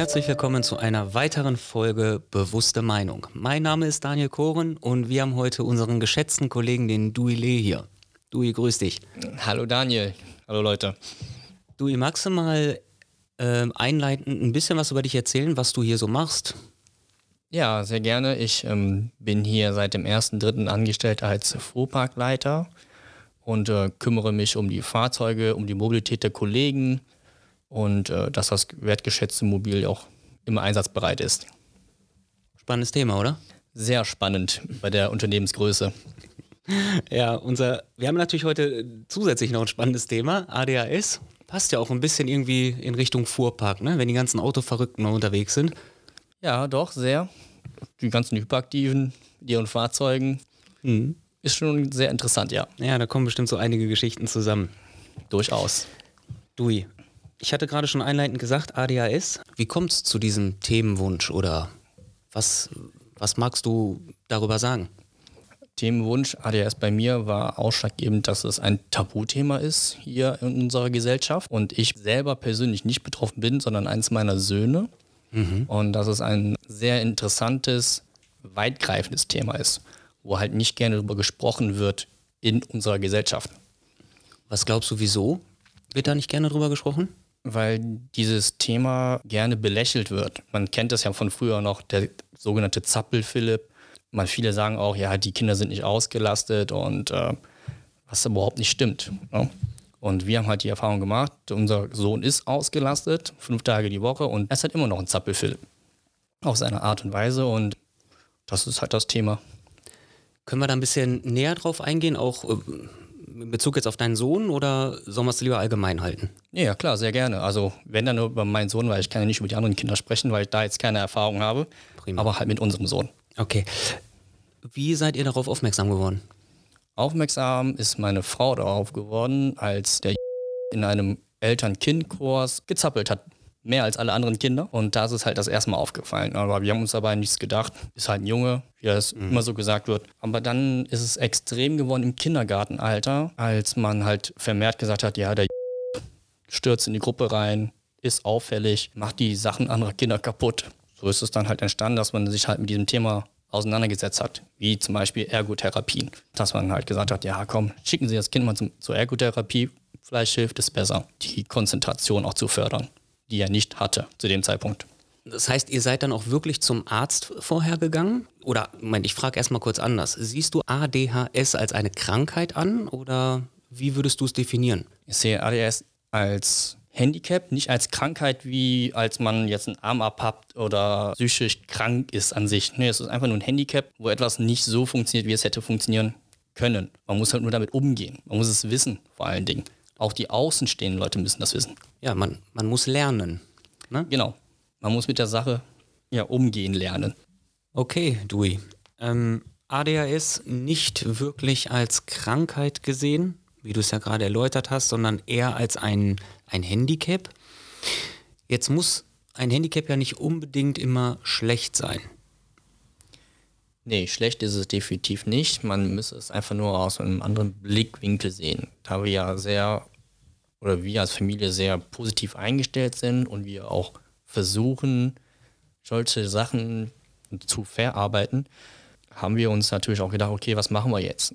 herzlich willkommen zu einer weiteren Folge Bewusste Meinung. Mein Name ist Daniel Koren und wir haben heute unseren geschätzten Kollegen, den Dui Lee hier. Dui, grüß dich. Hallo Daniel. Hallo Leute. Dui, magst du mal äh, einleitend ein bisschen was über dich erzählen, was du hier so machst? Ja, sehr gerne. Ich ähm, bin hier seit dem 1.3. angestellt als Fuhrparkleiter und äh, kümmere mich um die Fahrzeuge, um die Mobilität der Kollegen und äh, dass das wertgeschätzte Mobil auch immer einsatzbereit ist. Spannendes Thema, oder? Sehr spannend bei der Unternehmensgröße. Ja, unser, wir haben natürlich heute zusätzlich noch ein spannendes Thema, ADHS. Passt ja auch ein bisschen irgendwie in Richtung Fuhrpark, ne? wenn die ganzen Autoverrückten noch unterwegs sind. Ja, doch, sehr. Die ganzen Hyperaktiven, die und Fahrzeugen. Mhm. Ist schon sehr interessant, ja. Ja, da kommen bestimmt so einige Geschichten zusammen. Durchaus. Dui, ich hatte gerade schon einleitend gesagt, ADHS. Wie kommt es zu diesem Themenwunsch oder was, was magst du darüber sagen? Themenwunsch ADHS bei mir war ausschlaggebend, dass es ein Tabuthema ist hier in unserer Gesellschaft und ich selber persönlich nicht betroffen bin, sondern eins meiner Söhne. Mhm. Und dass es ein sehr interessantes, weitgreifendes Thema ist, wo halt nicht gerne darüber gesprochen wird in unserer Gesellschaft. Was glaubst du, wieso wird da nicht gerne darüber gesprochen? Weil dieses Thema gerne belächelt wird. Man kennt das ja von früher noch, der sogenannte Zappel-Philipp. Viele sagen auch, ja, die Kinder sind nicht ausgelastet und äh, was überhaupt nicht stimmt. Ne? Und wir haben halt die Erfahrung gemacht, unser Sohn ist ausgelastet, fünf Tage die Woche und er ist halt immer noch ein Zappel-Philipp. Auf seine Art und Weise und das ist halt das Thema. Können wir da ein bisschen näher drauf eingehen, auch äh, in Bezug jetzt auf deinen Sohn oder sollen wir es lieber allgemein halten? Ja, klar, sehr gerne. Also wenn dann nur über meinen Sohn, weil ich kann ja nicht über die anderen Kinder sprechen, weil ich da jetzt keine Erfahrung habe. Prima. Aber halt mit unserem Sohn. Okay. Wie seid ihr darauf aufmerksam geworden? Aufmerksam ist meine Frau darauf geworden, als der in einem Eltern-Kind-Kurs gezappelt hat mehr als alle anderen Kinder. Und da ist es halt das erste Mal aufgefallen. Aber wir haben uns dabei nichts gedacht. Ist halt ein Junge, wie das mhm. immer so gesagt wird. Aber dann ist es extrem geworden im Kindergartenalter, als man halt vermehrt gesagt hat, ja, der stürzt in die Gruppe rein, ist auffällig, macht die Sachen anderer Kinder kaputt. So ist es dann halt entstanden, dass man sich halt mit diesem Thema auseinandergesetzt hat, wie zum Beispiel Ergotherapien. Dass man halt gesagt hat, ja komm, schicken Sie das Kind mal zum, zur Ergotherapie, vielleicht hilft es besser, die Konzentration auch zu fördern die er nicht hatte zu dem Zeitpunkt. Das heißt, ihr seid dann auch wirklich zum Arzt vorher gegangen? Oder, Moment, ich frage erstmal kurz anders. Siehst du ADHS als eine Krankheit an oder wie würdest du es definieren? Ich sehe ADHS als Handicap, nicht als Krankheit, wie als man jetzt einen Arm abhabt oder psychisch krank ist an sich. Nee, es ist einfach nur ein Handicap, wo etwas nicht so funktioniert, wie es hätte funktionieren können. Man muss halt nur damit umgehen. Man muss es wissen, vor allen Dingen. Auch die außenstehenden Leute müssen das wissen. Ja, man, man muss lernen. Ne? Genau. Man muss mit der Sache ja umgehen lernen. Okay, Dui. Ähm, ADHS nicht wirklich als Krankheit gesehen, wie du es ja gerade erläutert hast, sondern eher als ein, ein Handicap. Jetzt muss ein Handicap ja nicht unbedingt immer schlecht sein. Nee, schlecht ist es definitiv nicht. Man müsste es einfach nur aus einem anderen Blickwinkel sehen. Da wir ja sehr oder wir als Familie sehr positiv eingestellt sind und wir auch versuchen, solche Sachen zu verarbeiten, haben wir uns natürlich auch gedacht, okay, was machen wir jetzt?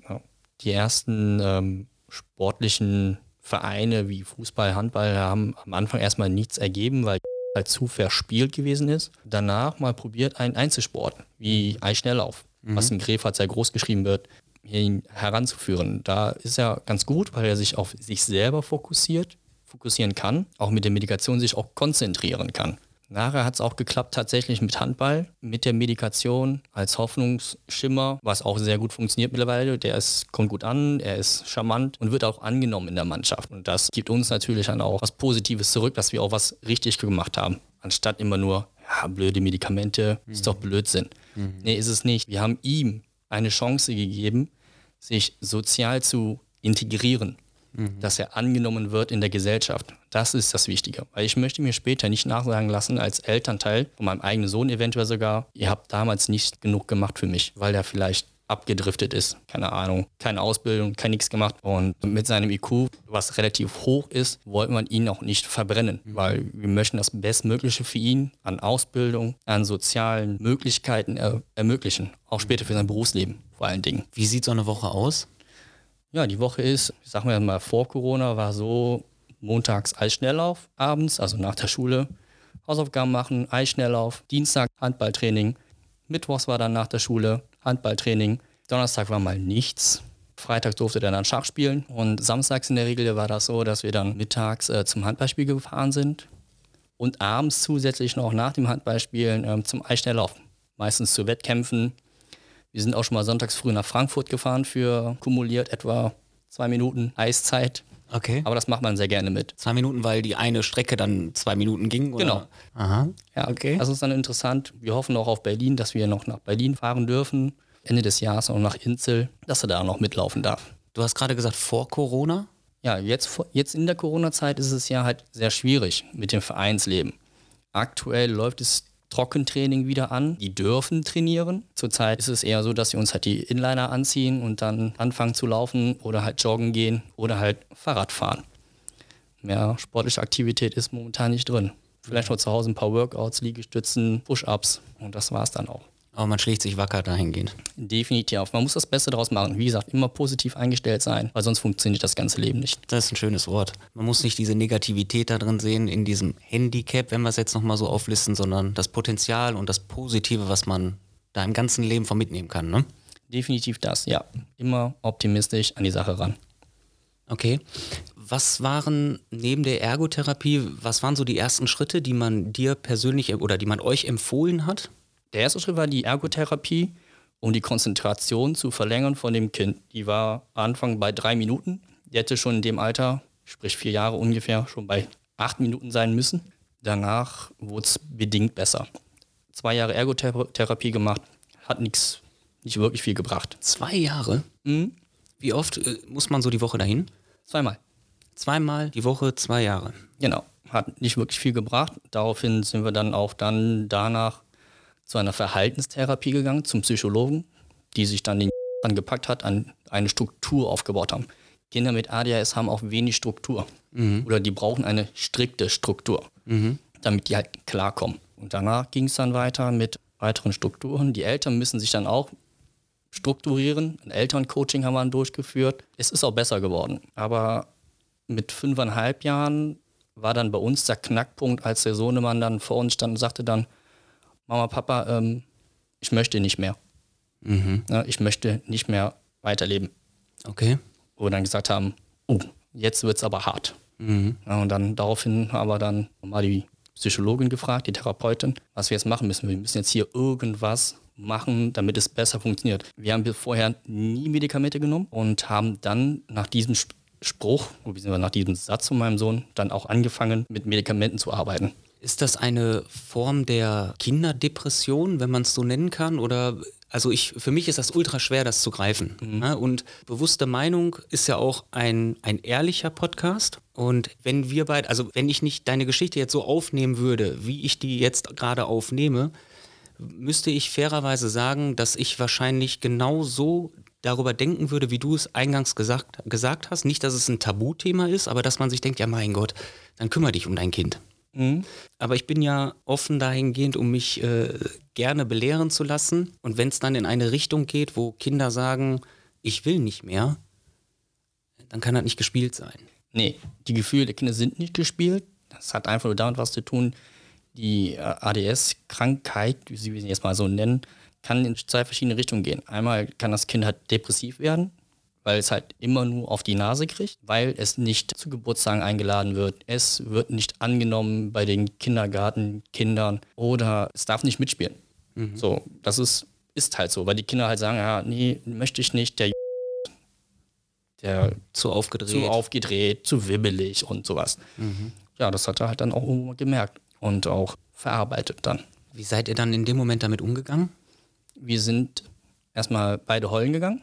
Die ersten ähm, sportlichen Vereine wie Fußball, Handball haben am Anfang erstmal nichts ergeben, weil halt zu verspielt gewesen ist. Danach mal probiert einen Einzelsport wie Eisschnelllauf, mhm. was in Grefat sehr groß geschrieben wird, ihn heranzuführen. Da ist er ganz gut, weil er sich auf sich selber fokussiert, fokussieren kann, auch mit der Medikation sich auch konzentrieren kann. Nachher hat es auch geklappt tatsächlich mit Handball, mit der Medikation als Hoffnungsschimmer, was auch sehr gut funktioniert mittlerweile. Der ist, kommt gut an, er ist charmant und wird auch angenommen in der Mannschaft. Und das gibt uns natürlich dann auch was Positives zurück, dass wir auch was richtig gemacht haben, anstatt immer nur, ja, blöde Medikamente, mhm. ist doch Blödsinn. Mhm. Nee, ist es nicht. Wir haben ihm eine Chance gegeben, sich sozial zu integrieren, mhm. dass er angenommen wird in der Gesellschaft. Das ist das Wichtige. Weil ich möchte mir später nicht nachsagen lassen, als Elternteil von meinem eigenen Sohn eventuell sogar, ihr habt damals nicht genug gemacht für mich, weil er vielleicht abgedriftet ist. Keine Ahnung, keine Ausbildung, kein nichts gemacht. Und mit seinem IQ, was relativ hoch ist, wollte man ihn auch nicht verbrennen, mhm. weil wir möchten das Bestmögliche für ihn an Ausbildung, an sozialen Möglichkeiten er ermöglichen. Auch später für sein Berufsleben vor allen Dingen. Wie sieht so eine Woche aus? Ja, die Woche ist, ich sag mal, vor Corona war so montags Eisschnelllauf, abends, also nach der Schule, Hausaufgaben machen, Eisschnelllauf, Dienstag Handballtraining, Mittwochs war dann nach der Schule Handballtraining, Donnerstag war mal nichts. Freitag durfte er dann Schach spielen und samstags in der Regel war das so, dass wir dann mittags äh, zum Handballspiel gefahren sind und abends zusätzlich noch nach dem Handballspielen äh, zum Eisschnelllauf. Meistens zu Wettkämpfen. Wir sind auch schon mal sonntags früh nach Frankfurt gefahren für kumuliert etwa zwei Minuten Eiszeit. Okay. Aber das macht man sehr gerne mit. Zwei Minuten, weil die eine Strecke dann zwei Minuten ging? Oder? Genau. Aha. Ja, okay. Das ist dann interessant. Wir hoffen auch auf Berlin, dass wir noch nach Berlin fahren dürfen. Ende des Jahres auch nach Inzel, dass er da noch mitlaufen darf. Du hast gerade gesagt, vor Corona? Ja, jetzt, jetzt in der Corona-Zeit ist es ja halt sehr schwierig mit dem Vereinsleben. Aktuell läuft es Trockentraining wieder an. Die dürfen trainieren. Zurzeit ist es eher so, dass sie uns halt die Inliner anziehen und dann anfangen zu laufen oder halt joggen gehen oder halt Fahrrad fahren. Mehr sportliche Aktivität ist momentan nicht drin. Vielleicht noch zu Hause ein paar Workouts, Liegestützen, Push-Ups und das war es dann auch. Aber man schlägt sich wacker dahingehend. Definitiv. Man muss das Beste daraus machen. Wie gesagt, immer positiv eingestellt sein, weil sonst funktioniert das ganze Leben nicht. Das ist ein schönes Wort. Man muss nicht diese Negativität da drin sehen, in diesem Handicap, wenn wir es jetzt nochmal so auflisten, sondern das Potenzial und das Positive, was man da im ganzen Leben von mitnehmen kann. Ne? Definitiv das, ja. Immer optimistisch an die Sache ran. Okay. Was waren neben der Ergotherapie, was waren so die ersten Schritte, die man dir persönlich oder die man euch empfohlen hat? Der erste Schritt war die Ergotherapie, um die Konzentration zu verlängern von dem Kind. Die war Anfang bei drei Minuten. Die hätte schon in dem Alter, sprich vier Jahre ungefähr, schon bei acht Minuten sein müssen. Danach wurde es bedingt besser. Zwei Jahre Ergotherapie gemacht, hat nichts, nicht wirklich viel gebracht. Zwei Jahre? Mhm. Wie oft äh, muss man so die Woche dahin? Zweimal. Zweimal die Woche, zwei Jahre. Genau. Hat nicht wirklich viel gebracht. Daraufhin sind wir dann auch dann danach zu einer Verhaltenstherapie gegangen, zum Psychologen, die sich dann den angepackt hat, an eine Struktur aufgebaut haben. Kinder mit ADHS haben auch wenig Struktur mhm. oder die brauchen eine strikte Struktur, mhm. damit die halt klarkommen. Und danach ging es dann weiter mit weiteren Strukturen. Die Eltern müssen sich dann auch strukturieren. Ein Elterncoaching haben wir dann durchgeführt. Es ist auch besser geworden. Aber mit fünfeinhalb Jahren war dann bei uns der Knackpunkt, als der Sohnemann dann vor uns stand und sagte dann, Mama, Papa, ähm, ich möchte nicht mehr. Mhm. Ja, ich möchte nicht mehr weiterleben. Okay. Wo wir dann gesagt haben, oh, jetzt wird es aber hart. Mhm. Ja, und dann daraufhin haben wir dann mal die Psychologin gefragt, die Therapeutin, was wir jetzt machen müssen. Wir müssen jetzt hier irgendwas machen, damit es besser funktioniert. Wir haben vorher nie Medikamente genommen und haben dann nach diesem Spruch, oder nach diesem Satz von meinem Sohn, dann auch angefangen, mit Medikamenten zu arbeiten. Ist das eine Form der Kinderdepression, wenn man es so nennen kann? Oder also ich, für mich ist das ultra schwer, das zu greifen. Mhm. Ja, und bewusste Meinung ist ja auch ein, ein ehrlicher Podcast. Und wenn wir beide, also wenn ich nicht deine Geschichte jetzt so aufnehmen würde, wie ich die jetzt gerade aufnehme, müsste ich fairerweise sagen, dass ich wahrscheinlich genau so darüber denken würde, wie du es eingangs gesagt, gesagt hast. Nicht, dass es ein Tabuthema ist, aber dass man sich denkt, ja mein Gott, dann kümmere dich um dein Kind. Mhm. Aber ich bin ja offen dahingehend, um mich äh, gerne belehren zu lassen. Und wenn es dann in eine Richtung geht, wo Kinder sagen, ich will nicht mehr, dann kann das nicht gespielt sein. Nee, die Gefühle der Kinder sind nicht gespielt. Das hat einfach nur damit was zu tun. Die äh, ADS-Krankheit, wie sie sie jetzt mal so nennen, kann in zwei verschiedene Richtungen gehen. Einmal kann das Kind halt depressiv werden, weil es halt immer nur auf die Nase kriegt, weil es nicht zu Geburtstagen eingeladen wird. Es wird nicht angenommen bei den Kindergartenkindern oder es darf nicht mitspielen. Mhm. So, das ist, ist halt so, weil die Kinder halt sagen, ja, nee, möchte ich nicht, der der zu aufgedreht. zu aufgedreht, zu wibbelig und sowas. Mhm. Ja, das hat er halt dann auch gemerkt und auch verarbeitet dann. Wie seid ihr dann in dem Moment damit umgegangen? Wir sind erstmal beide heulen gegangen.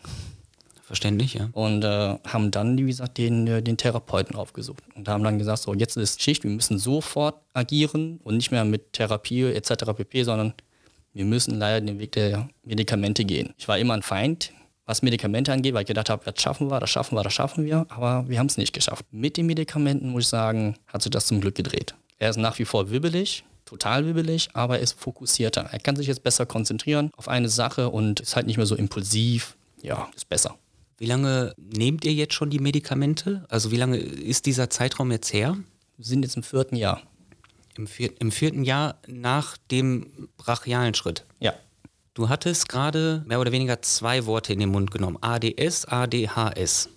Verständlich, ja. Und äh, haben dann, wie gesagt, den, äh, den Therapeuten aufgesucht und haben dann gesagt, so jetzt ist Schicht, wir müssen sofort agieren und nicht mehr mit Therapie etc. pp, sondern wir müssen leider den Weg der Medikamente gehen. Ich war immer ein Feind, was Medikamente angeht, weil ich gedacht habe, das schaffen wir, das schaffen wir, das schaffen wir, aber wir haben es nicht geschafft. Mit den Medikamenten, muss ich sagen, hat sich das zum Glück gedreht. Er ist nach wie vor wibbelig, total wibbelig, aber er ist fokussierter. Er kann sich jetzt besser konzentrieren auf eine Sache und ist halt nicht mehr so impulsiv. Ja, ist besser. Wie lange nehmt ihr jetzt schon die Medikamente? Also wie lange ist dieser Zeitraum jetzt her? Wir sind jetzt im vierten Jahr. Im, vier, Im vierten Jahr nach dem brachialen Schritt. Ja. Du hattest gerade mehr oder weniger zwei Worte in den Mund genommen. ADS, ADHS.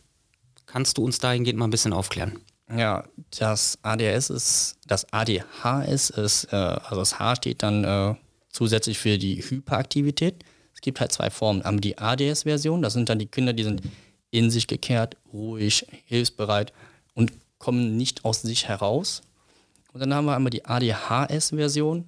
Kannst du uns dahingehend mal ein bisschen aufklären? Ja, das ADS ist, das ADHS ist, äh, also das H steht dann äh, zusätzlich für die Hyperaktivität. Es gibt halt zwei Formen. Einmal die ADS-Version, das sind dann die Kinder, die sind in sich gekehrt, ruhig, hilfsbereit und kommen nicht aus sich heraus. Und dann haben wir einmal die ADHS-Version,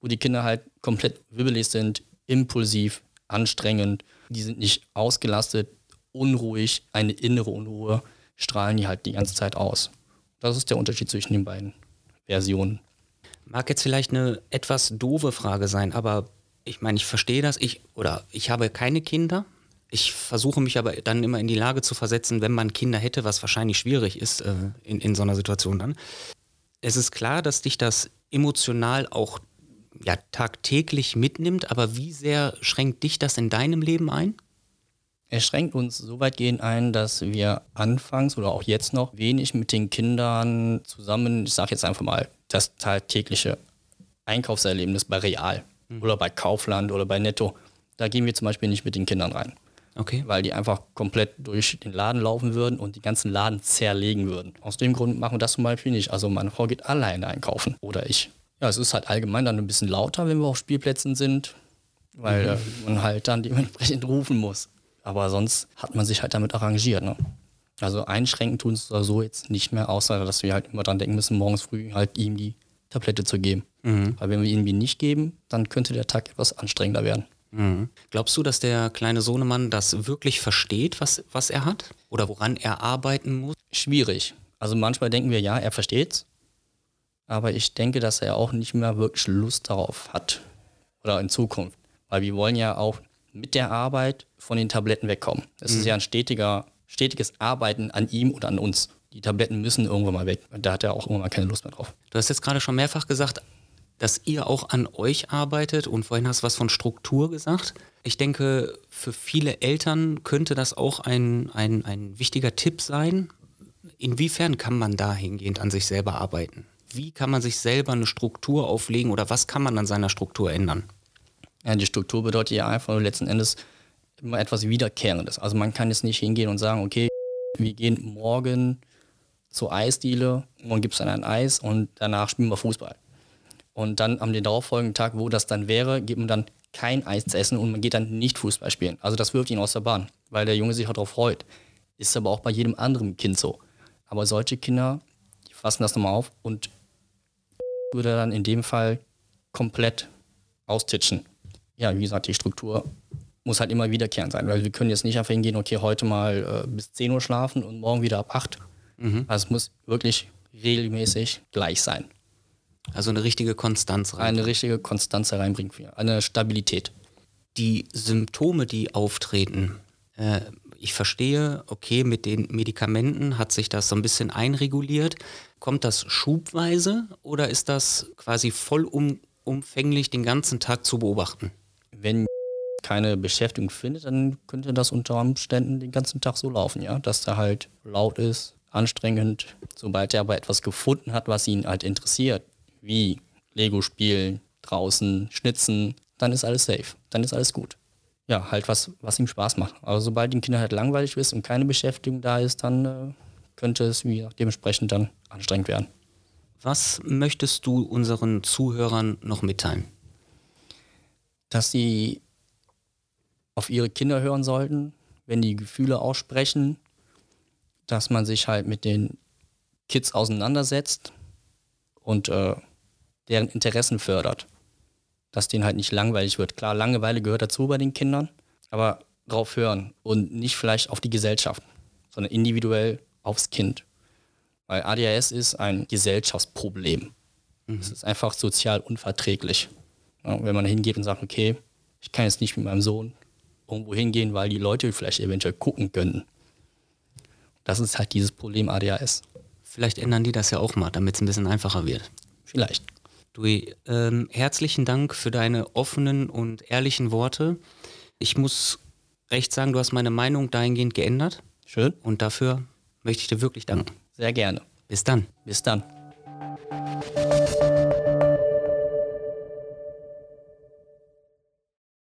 wo die Kinder halt komplett wibbelig sind, impulsiv, anstrengend. Die sind nicht ausgelastet, unruhig, eine innere Unruhe strahlen die halt die ganze Zeit aus. Das ist der Unterschied zwischen den beiden Versionen. Mag jetzt vielleicht eine etwas doofe Frage sein, aber ich meine, ich verstehe das. Ich oder ich habe keine Kinder. Ich versuche mich aber dann immer in die Lage zu versetzen, wenn man Kinder hätte, was wahrscheinlich schwierig ist äh, in, in so einer Situation dann. Es ist klar, dass dich das emotional auch ja, tagtäglich mitnimmt, aber wie sehr schränkt dich das in deinem Leben ein? Es schränkt uns so weitgehend ein, dass wir anfangs oder auch jetzt noch wenig mit den Kindern zusammen, ich sage jetzt einfach mal, das tagtägliche Einkaufserlebnis bei Real mhm. oder bei Kaufland oder bei Netto, da gehen wir zum Beispiel nicht mit den Kindern rein. Okay. Weil die einfach komplett durch den Laden laufen würden und die ganzen Laden zerlegen würden. Aus dem Grund machen wir das zum Beispiel nicht. Also meine Frau geht alleine einkaufen oder ich. Ja, es ist halt allgemein dann ein bisschen lauter, wenn wir auf Spielplätzen sind, weil mhm. Man halt dann dementsprechend rufen muss. Aber sonst hat man sich halt damit arrangiert. Ne? Also einschränken tun es so jetzt nicht mehr, außer dass wir halt immer dran denken müssen, morgens früh halt ihm die Tablette zu geben. Mhm. Weil wenn wir ihm die nicht geben, dann könnte der Tag etwas anstrengender werden. Mhm. Glaubst du, dass der kleine Sohnemann das wirklich versteht, was, was er hat? Oder woran er arbeiten muss? Schwierig. Also manchmal denken wir, ja, er versteht's. Aber ich denke, dass er auch nicht mehr wirklich Lust darauf hat. Oder in Zukunft. Weil wir wollen ja auch mit der Arbeit von den Tabletten wegkommen. Es mhm. ist ja ein stetiger, stetiges Arbeiten an ihm oder an uns. Die Tabletten müssen irgendwann mal weg. Da hat er auch irgendwann mal keine Lust mehr drauf. Du hast jetzt gerade schon mehrfach gesagt, dass ihr auch an euch arbeitet und vorhin hast du was von Struktur gesagt. Ich denke, für viele Eltern könnte das auch ein, ein, ein wichtiger Tipp sein. Inwiefern kann man dahingehend an sich selber arbeiten? Wie kann man sich selber eine Struktur auflegen oder was kann man an seiner Struktur ändern? Ja, die Struktur bedeutet ja einfach letzten Endes immer etwas Wiederkehrendes. Also man kann jetzt nicht hingehen und sagen, okay, wir gehen morgen zur Eisdiele, morgen gibt es dann ein Eis und danach spielen wir Fußball. Und dann am den darauffolgenden Tag, wo das dann wäre, gibt man dann kein Eis zu essen und man geht dann nicht Fußball spielen. Also das wirft ihn aus der Bahn, weil der Junge sich auch darauf freut. Ist aber auch bei jedem anderen Kind so. Aber solche Kinder, die fassen das nochmal auf und würde dann in dem Fall komplett austitschen ja, wie gesagt, die Struktur muss halt immer wiederkehrend sein, weil wir können jetzt nicht einfach hingehen, okay, heute mal äh, bis 10 Uhr schlafen und morgen wieder ab 8. Mhm. Also es muss wirklich regelmäßig gleich sein. Also eine richtige Konstanz rein. Eine richtige Konstanz hereinbringen, eine Stabilität. Die Symptome, die auftreten, äh, ich verstehe, okay, mit den Medikamenten hat sich das so ein bisschen einreguliert. Kommt das schubweise oder ist das quasi vollumfänglich den ganzen Tag zu beobachten? wenn keine Beschäftigung findet, dann könnte das unter Umständen den ganzen Tag so laufen, ja, dass der halt laut ist, anstrengend. Sobald er aber etwas gefunden hat, was ihn halt interessiert, wie Lego spielen, draußen schnitzen, dann ist alles safe, dann ist alles gut. Ja, halt was, was ihm Spaß macht. Aber sobald den Kindern halt langweilig ist und keine Beschäftigung da ist, dann äh, könnte es wie dementsprechend dann anstrengend werden. Was möchtest du unseren Zuhörern noch mitteilen? dass sie auf ihre Kinder hören sollten, wenn die Gefühle aussprechen, dass man sich halt mit den Kids auseinandersetzt und äh, deren Interessen fördert. Dass denen halt nicht langweilig wird. Klar, Langeweile gehört dazu bei den Kindern, aber drauf hören und nicht vielleicht auf die Gesellschaft, sondern individuell aufs Kind. Weil ADHS ist ein Gesellschaftsproblem. Mhm. Es ist einfach sozial unverträglich. Ja, wenn man hingeht und sagt, okay, ich kann jetzt nicht mit meinem Sohn irgendwo hingehen, weil die Leute vielleicht eventuell gucken können. Das ist halt dieses Problem ADHS. Vielleicht ändern die das ja auch mal, damit es ein bisschen einfacher wird. Vielleicht. Dui, ähm, herzlichen Dank für deine offenen und ehrlichen Worte. Ich muss recht sagen, du hast meine Meinung dahingehend geändert. Schön. Und dafür möchte ich dir wirklich danken. Sehr gerne. Bis dann. Bis dann.